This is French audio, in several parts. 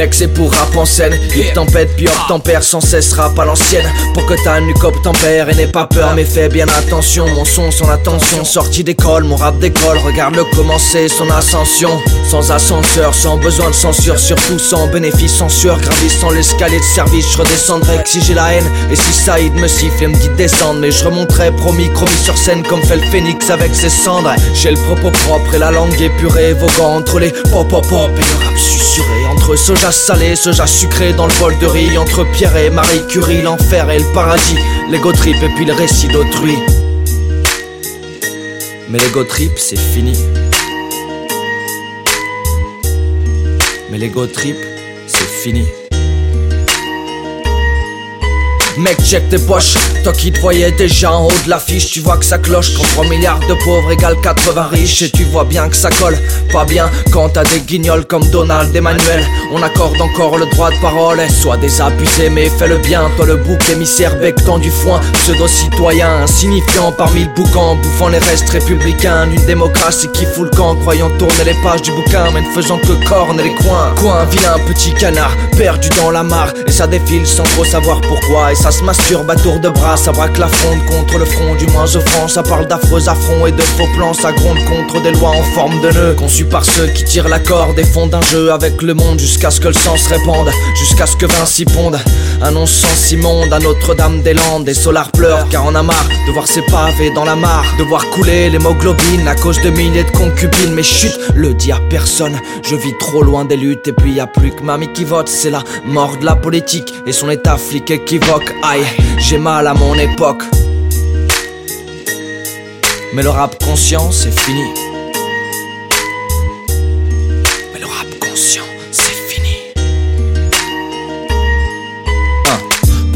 Mec, c'est pour rap en scène. Il tempête, puis tempère, sans cesse rap à l'ancienne. Pour que ta nuque tempère et n'aie pas peur, mais fais bien attention. Mon son, son attention. Sorti d'école, mon rap d'école. Regarde-le commencer, son ascension. Sans ascenseur, sans besoin de censure, surtout sans bénéfice, sans sueur. Gravissant l'escalier de service, je redescendrai si j'ai la haine. Et si Saïd me siffle et me dit descendre, mais je remonterai, promis, promis sur scène comme fait le phénix avec ses cendres. J'ai le propos propre et la langue épurée, voguant entre les pop pop pop et le rap Entre soja salé, soja sucré dans le bol de riz. Entre Pierre et Marie Curie, l'enfer et le paradis. L'ego trip et puis le récit d'autrui. Mais l'ego trip, c'est fini. Mais l'ego trip, c'est fini. Mec, check tes poches. Toi qui te voyais déjà en haut de l'affiche, tu vois que ça cloche. Quand 3 milliards de pauvres égale 80 riches. Et tu vois bien que ça colle. Pas bien quand t'as des guignols comme Donald Emmanuel. On accorde encore le droit de parole. Sois désabusé, mais fais le bien. Toi le bouc émissaire, bec du foin. Pseudo-citoyen, insignifiant parmi le boucan. Bouffant les restes républicains d'une démocratie qui fout le camp. Croyant tourner les pages du bouquin, mais ne faisant que cornes les coins. Coin, vilain petit canard, perdu dans la mare. Et ça défile sans trop savoir pourquoi. Et ça se masturbe à tour de bras, ça braque la fronde contre le front du moins offrant. Ça parle d'affreux affronts et de faux plans, ça gronde contre des lois en forme de nœud. Conçu par ceux qui tirent la corde et font d'un jeu avec le monde jusqu'à ce que le sang se répande, jusqu'à ce que Vinci ponde. Un non-sens immonde à Notre-Dame-des-Landes. Et Solar pleure car on a marre de voir ses pavés dans la mare, de voir couler l'hémoglobine à cause de milliers de concubines. Mais chut, le dit à personne, je vis trop loin des luttes et puis y a plus que mamie qui vote. C'est la mort de la politique et son état flic équivoque. Aïe, j'ai mal à mon époque. Mais le rap conscient, c'est fini.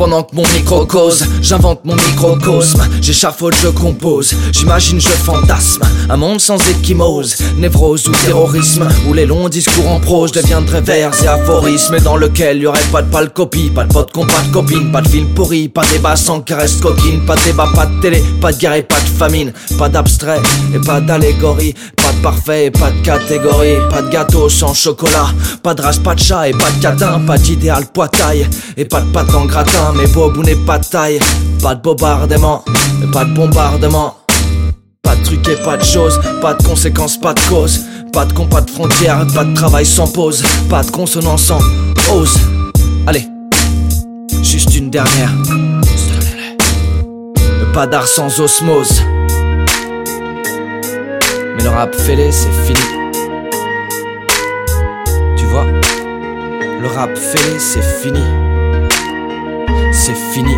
Pendant que mon micro cause, j'invente mon microcosme. J'échafaude, je compose, j'imagine, je fantasme. Un monde sans échymose, névrose ou terrorisme. Où les longs discours en prose deviendraient vers et aphorismes. Et dans lequel y aurait pas de pâle copie, pas de pote con, pas de copine, pas de film pourri, pas de débat sans caresse coquine, pas de débat, pas de télé, pas de guerre et pas de famine, pas d'abstrait et pas d'allégorie, pas de parfait et pas de catégorie, pas de gâteau sans chocolat, pas de race, pas de chat et pas de catin, pas d'idéal poitaille et pas de pâte en gratin mais bob ou n'est pas de taille. Pas de bombardement, mais pas de bombardement. Pas de trucs et pas de choses, pas de conséquences, pas de cause. Pas de con, pas de frontières, pas de travail sans pause. Pas de consonance sans ose. Allez, juste une dernière. Pas d'art sans osmose. Mais le rap fêlé, c'est fini. Tu vois, le rap fêlé, c'est fini c'est fini.